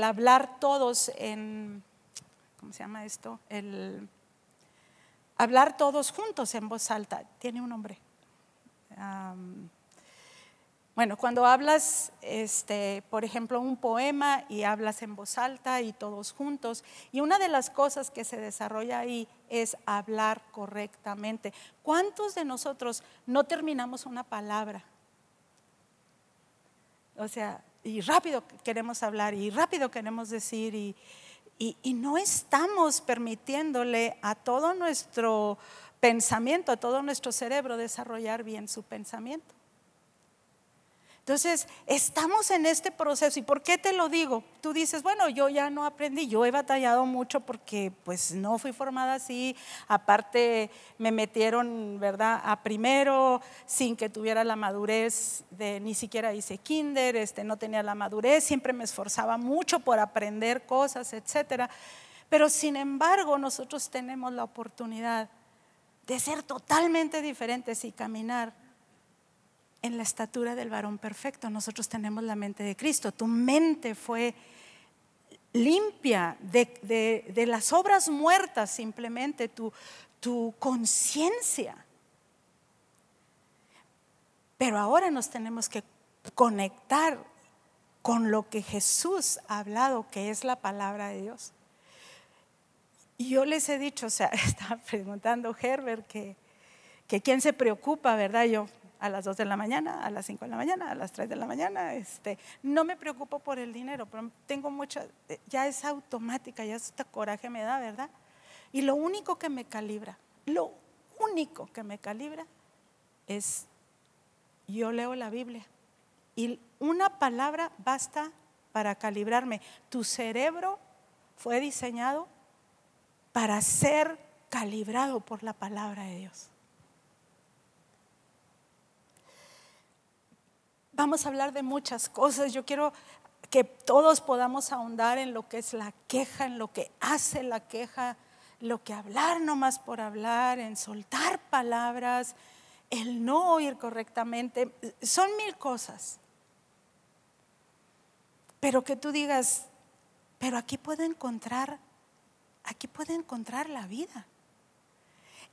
hablar todos en, ¿cómo se llama esto? El hablar todos juntos en voz alta. Tiene un nombre. Bueno, cuando hablas, este, por ejemplo, un poema y hablas en voz alta y todos juntos, y una de las cosas que se desarrolla ahí es hablar correctamente. ¿Cuántos de nosotros no terminamos una palabra? O sea, y rápido queremos hablar y rápido queremos decir y, y no estamos permitiéndole a todo nuestro pensamiento, a todo nuestro cerebro desarrollar bien su pensamiento. Entonces, estamos en este proceso. ¿Y por qué te lo digo? Tú dices, bueno, yo ya no aprendí, yo he batallado mucho porque pues no fui formada así. Aparte, me metieron, ¿verdad?, a primero sin que tuviera la madurez de, ni siquiera hice kinder, este, no tenía la madurez, siempre me esforzaba mucho por aprender cosas, etcétera. Pero sin embargo, nosotros tenemos la oportunidad de ser totalmente diferentes y caminar en la estatura del varón perfecto. Nosotros tenemos la mente de Cristo. Tu mente fue limpia de, las obras muertas simplemente, tu, tu conciencia. Pero ahora nos tenemos que conectar con lo que Jesús ha hablado, que es la palabra de Dios. Y yo les he dicho, o sea, *laughs* estaba preguntando Herbert que, que quién se preocupa, ¿verdad? Yo, a las 2 de la mañana, a las 5 de la mañana, a las 3 de la mañana. Este, no me preocupo por el dinero, pero tengo mucha, ya es automática, ya este coraje me da, ¿verdad? Y lo único que me calibra, lo único que me calibra es, yo leo la Biblia y una palabra basta para calibrarme. Tu cerebro fue diseñado para ser calibrado por la palabra de Dios. Vamos a hablar de muchas cosas. Yo quiero que todos podamos ahondar en lo que es la queja, en lo que hace la queja, lo que hablar nomás por hablar, en soltar palabras, el no oír correctamente. Son mil cosas. Pero que tú digas, pero aquí puedo encontrar, aquí puedo encontrar la vida.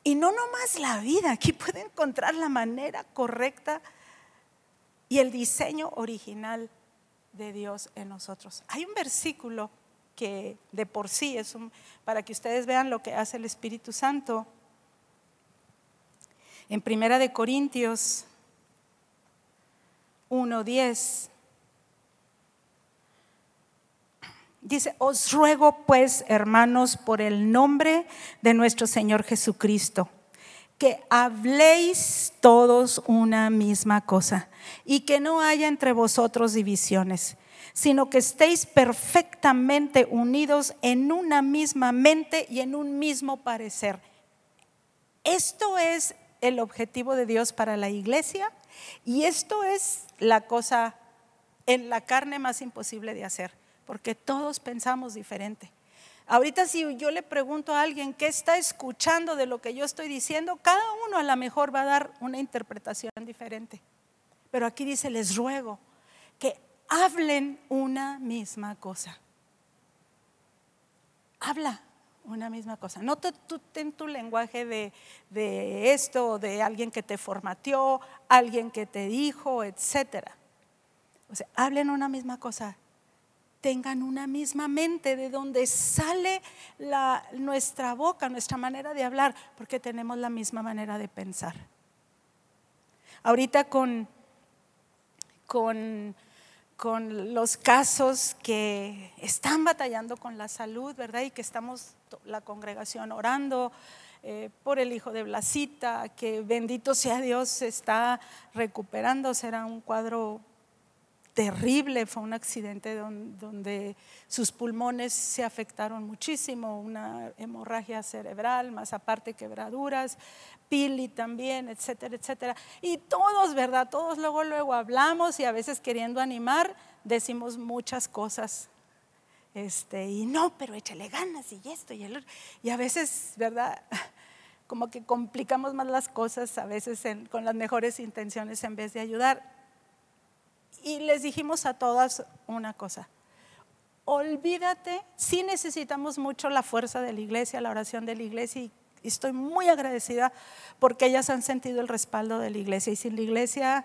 Y no nomás la vida, aquí puedo encontrar la manera correcta y el diseño original de Dios en nosotros. Hay un versículo que de por sí es un, para que ustedes vean lo que hace el Espíritu Santo. En Primera de Corintios 1:10 Dice, os ruego pues, hermanos, por el nombre de nuestro Señor Jesucristo, que habléis todos una misma cosa y que no haya entre vosotros divisiones, sino que estéis perfectamente unidos en una misma mente y en un mismo parecer. Esto es el objetivo de Dios para la iglesia y esto es la cosa en la carne más imposible de hacer porque todos pensamos diferente. Ahorita si yo le pregunto a alguien qué está escuchando de lo que yo estoy diciendo, cada uno a lo mejor va a dar una interpretación diferente. Pero aquí dice, les ruego que hablen una misma cosa. Habla una misma cosa. No tú, ten tu lenguaje de, de esto, de alguien que te formateó, alguien que te dijo, etcétera. O sea, hablen una misma cosa tengan una misma mente, de donde sale nuestra boca, nuestra manera de hablar, porque tenemos la misma manera de pensar. Ahorita con, con, con los casos que están batallando con la salud, ¿verdad? Y que estamos la congregación orando, eh, por el hijo de Blasita, que bendito sea Dios, está recuperando, será un cuadro terrible, fue un accidente donde, sus pulmones se afectaron muchísimo, una hemorragia cerebral, más aparte quebraduras, pili también, etcétera, etcétera. Y todos, ¿verdad? Todos luego, luego hablamos y a veces queriendo animar, decimos muchas cosas. Este, y no, pero échale ganas y esto y el otro. Y a veces, ¿verdad? *laughs* Como que complicamos más las cosas, a veces con las mejores intenciones en vez de ayudar y les dijimos a todas una cosa. Olvídate, sí necesitamos mucho la fuerza de la iglesia, la oración de la iglesia y estoy muy agradecida porque ellas han sentido el respaldo de la iglesia y sin la iglesia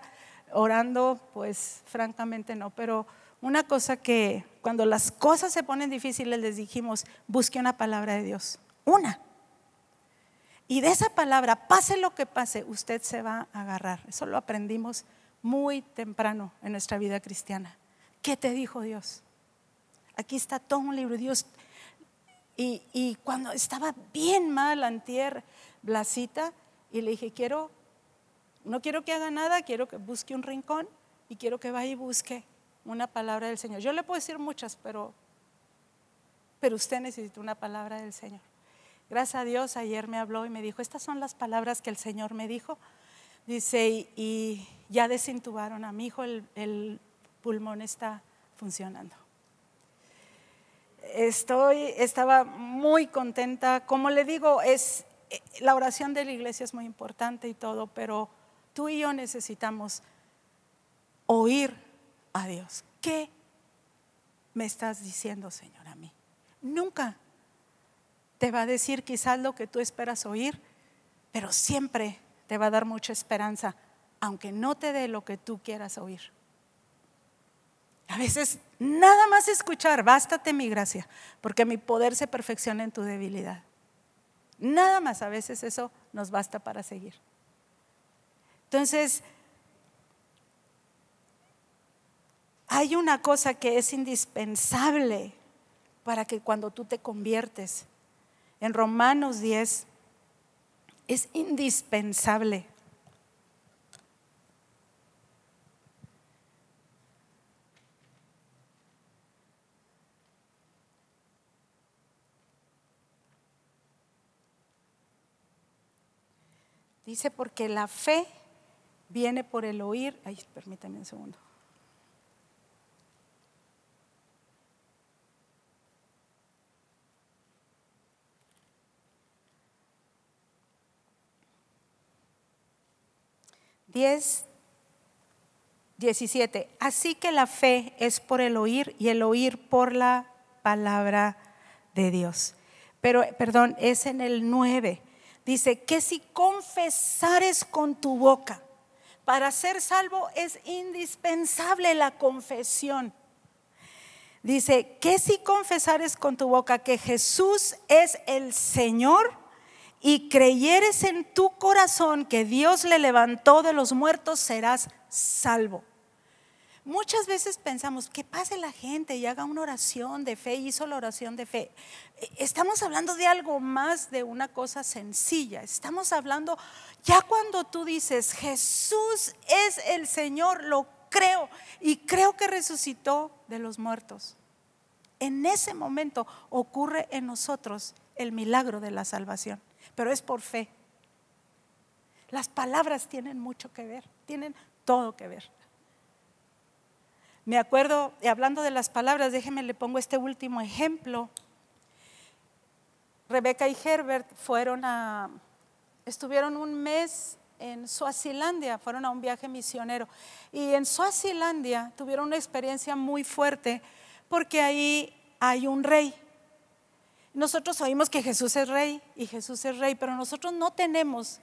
orando, pues francamente no, pero una cosa que cuando las cosas se ponen difíciles les dijimos, busque una palabra de Dios, una. Y de esa palabra, pase lo que pase, usted se va a agarrar. Eso lo aprendimos muy temprano en nuestra vida cristiana. ¿Qué te dijo Dios? Aquí está todo un libro. Dios, y, cuando estaba bien mal antier Blasita, y le dije, quiero, no quiero que haga nada, quiero que busque un rincón y quiero que vaya y busque una palabra del Señor. Yo le puedo decir muchas, pero, pero usted necesita una palabra del Señor. Gracias a Dios, ayer me habló y me dijo, estas son las palabras que el Señor me dijo. Dice, y ya desintubaron a mi hijo, el, pulmón está funcionando. Estoy, estaba muy contenta. Como le digo, es, la oración de la iglesia es muy importante y todo, pero tú y yo necesitamos oír a Dios. ¿Qué me estás diciendo, Señor, a mí? Nunca te va a decir quizás lo que tú esperas oír, pero siempre te va a dar mucha esperanza, aunque no te dé lo que tú quieras oír. A veces nada más escuchar, bástate mi gracia, porque mi poder se perfecciona en tu debilidad. Nada más, a veces eso nos basta para seguir. Entonces, hay una cosa que es indispensable para que cuando tú te conviertes, en Romanos 10, es indispensable. Dice porque la fe viene por el oír. Ay, permítame un segundo. Diez, diecisiete. Así que la fe es por el oír y el oír por la palabra de Dios. Pero, perdón, es en el nueve dice que si confesares con tu boca, para ser salvo es indispensable la confesión. Dice, que si confesares con tu boca que Jesús es el Señor y creyeres en tu corazón que Dios le levantó de los muertos, serás salvo. Muchas veces pensamos que pase la gente y haga una oración de fe, hizo la oración de fe. Estamos hablando de algo más de una cosa sencilla. Estamos hablando, ya cuando tú dices, Jesús es el Señor, lo creo y creo que resucitó de los muertos. En ese momento ocurre en nosotros el milagro de la salvación, pero es por fe. Las palabras tienen mucho que ver, tienen todo que ver. Me acuerdo, hablando de las palabras, déjeme le pongo este último ejemplo. Rebeca y Herbert fueron a, estuvieron un mes en Suazilandia, fueron a un viaje misionero. Y en Suazilandia tuvieron una experiencia muy fuerte porque ahí hay un rey. Nosotros oímos que Jesús es rey y Jesús es rey, pero nosotros no tenemos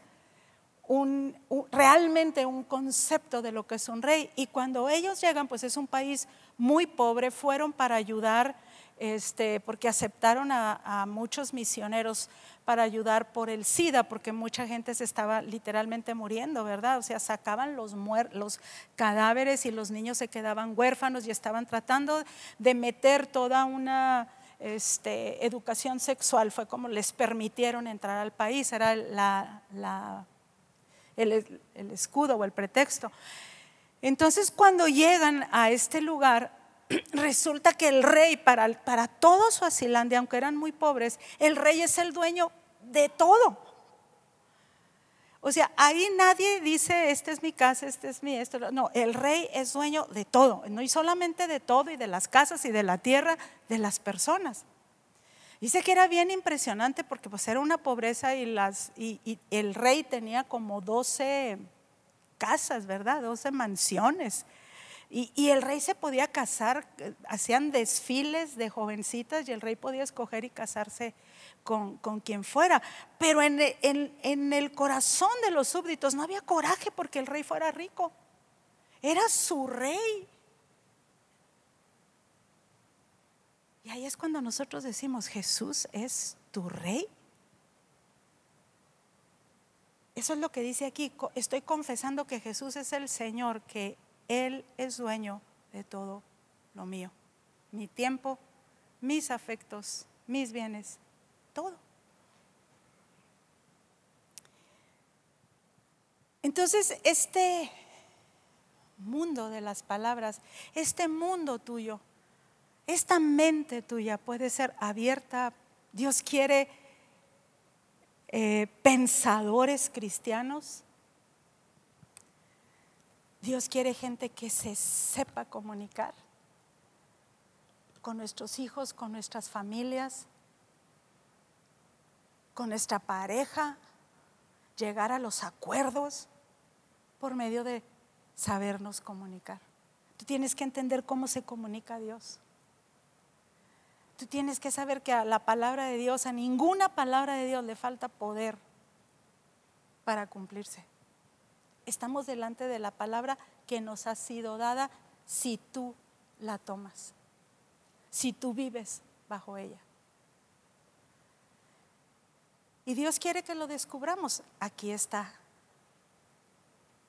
realmente un concepto de lo que es un rey. Y cuando ellos llegan, pues es un país muy pobre, fueron para ayudar, este, porque aceptaron a muchos misioneros para ayudar por el SIDA, porque mucha gente se estaba literalmente muriendo, ¿verdad? O sea, sacaban los, cadáveres y los niños se quedaban huérfanos y estaban tratando de meter toda una este, educación sexual, fue como les permitieron entrar al país, era el escudo o el pretexto. Entonces, cuando llegan a este lugar, resulta que el rey, para, para todo Suazilandia, aunque eran muy pobres, el rey es el dueño de todo. O sea, ahí nadie dice, esta es mi casa, este es mi esto. No, el rey es dueño de todo, no y solamente de todo y de las casas y de la tierra, de las personas. Dice que era bien impresionante porque pues era una pobreza y, el rey tenía como 12 casas, ¿verdad? 12 mansiones. Y, el rey se podía casar, eh, hacían desfiles de jovencitas y el rey podía escoger y casarse con, quien fuera. Pero en, en el corazón de los súbditos no había coraje porque el rey fuera rico. Era su rey. Y ahí es cuando nosotros decimos, Jesús es tu rey. Eso es lo que dice aquí. Estoy confesando que Jesús es el Señor, que él es dueño de todo lo mío. Mi tiempo, mis afectos, mis bienes, todo. Entonces, este mundo de las palabras, este mundo tuyo, esta mente tuya puede ser abierta. Dios quiere eh, pensadores cristianos Dios quiere gente que se sepa comunicar con nuestros hijos, con nuestras familias, con nuestra pareja, llegar a los acuerdos por medio de sabernos comunicar. Tú tienes que entender cómo se comunica Dios. Tú tienes que saber que a la palabra de Dios, a ninguna palabra de Dios le falta poder para cumplirse estamos delante de la palabra que nos ha sido dada si tú la tomas, si tú vives bajo ella. Y Dios quiere que lo descubramos. Aquí está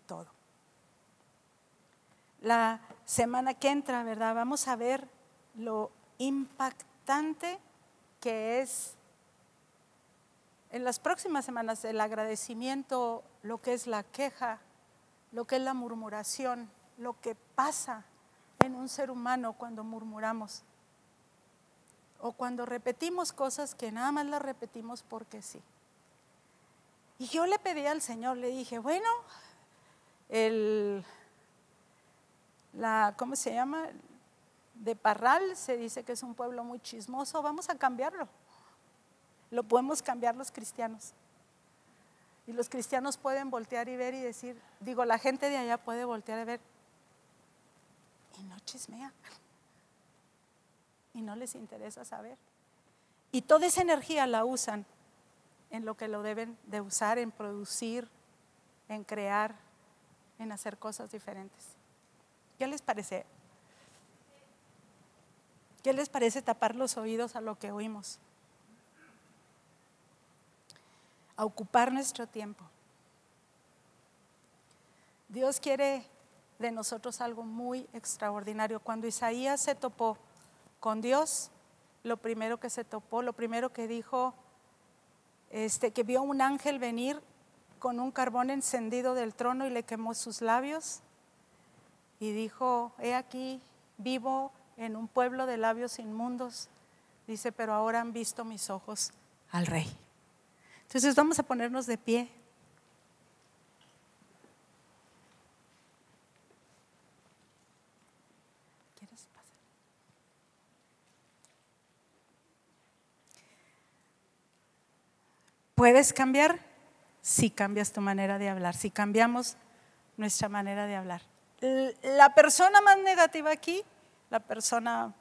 todo. La semana que entra, ¿verdad? Vamos a ver lo impactante que es en las próximas semanas el agradecimiento, lo que es la queja, lo que es la murmuración, lo que pasa en un ser humano cuando murmuramos o cuando repetimos cosas que nada más las repetimos porque sí. Y yo le pedí al Señor, le dije, bueno, el, la, ¿cómo se llama? De Parral se dice que es un pueblo muy chismoso, vamos a cambiarlo. Lo podemos cambiar los cristianos. Los cristianos pueden voltear y ver y decir, digo, la gente de allá puede voltear y ver, y no chismea. Y no les interesa saber. Y toda esa energía la usan en lo que lo deben de usar, en producir, en crear, en hacer cosas diferentes. ¿Qué les parece? ¿Qué les parece tapar los oídos a lo que oímos? A ocupar nuestro tiempo. Dios quiere de nosotros algo muy extraordinario. Cuando Isaías se topó con Dios, lo primero que se topó, lo primero que dijo, este, que vio un ángel venir con un carbón encendido del trono y le quemó sus labios y dijo, he aquí, vivo en un pueblo de labios inmundos. Dice, pero ahora han visto mis ojos al rey. Entonces vamos a ponernos de pie. ¿Puedes cambiar? Si cambias tu manera de hablar, si cambiamos nuestra manera de hablar. La persona más negativa aquí, la persona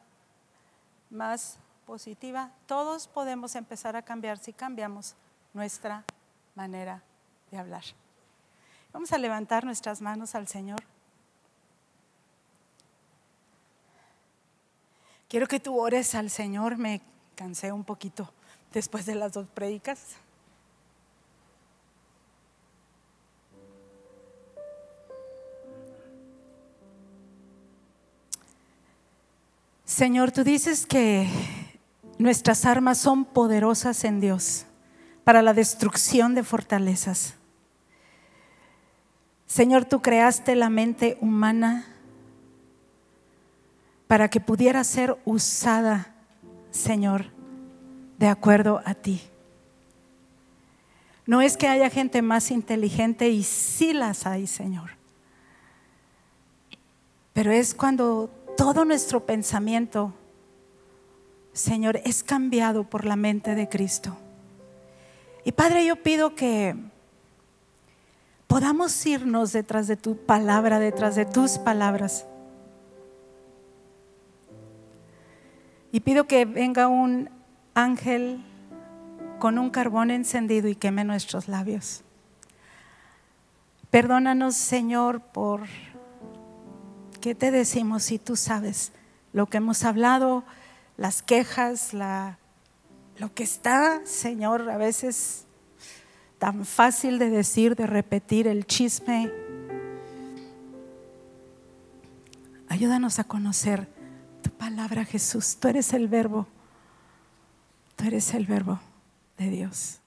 más positiva, todos podemos empezar a cambiar si cambiamos nuestra manera de hablar. Vamos a levantar nuestras manos al Señor. Quiero que tú ores al Señor, me cansé un poquito después de las dos predicas. Señor, tú dices que nuestras armas son poderosas en Dios para la destrucción de fortalezas. Señor, tú creaste la mente humana para que pudiera ser usada, Señor, de acuerdo a ti. No es que haya gente más inteligente y sí las hay, Señor. Pero es cuando todo nuestro pensamiento, Señor, es cambiado por la mente de Cristo. Y Padre, yo pido que podamos irnos detrás de tu palabra, detrás de tus palabras. Y pido que venga un ángel con un carbón encendido y queme nuestros labios. Perdónanos, Señor, por ¿Qué te decimos si tú sabes lo que hemos hablado, las quejas, la, lo que está, Señor, a veces tan fácil de decir, de repetir el chisme? Ayúdanos a conocer tu palabra, Jesús. Tú eres el verbo. Tú eres el verbo de Dios.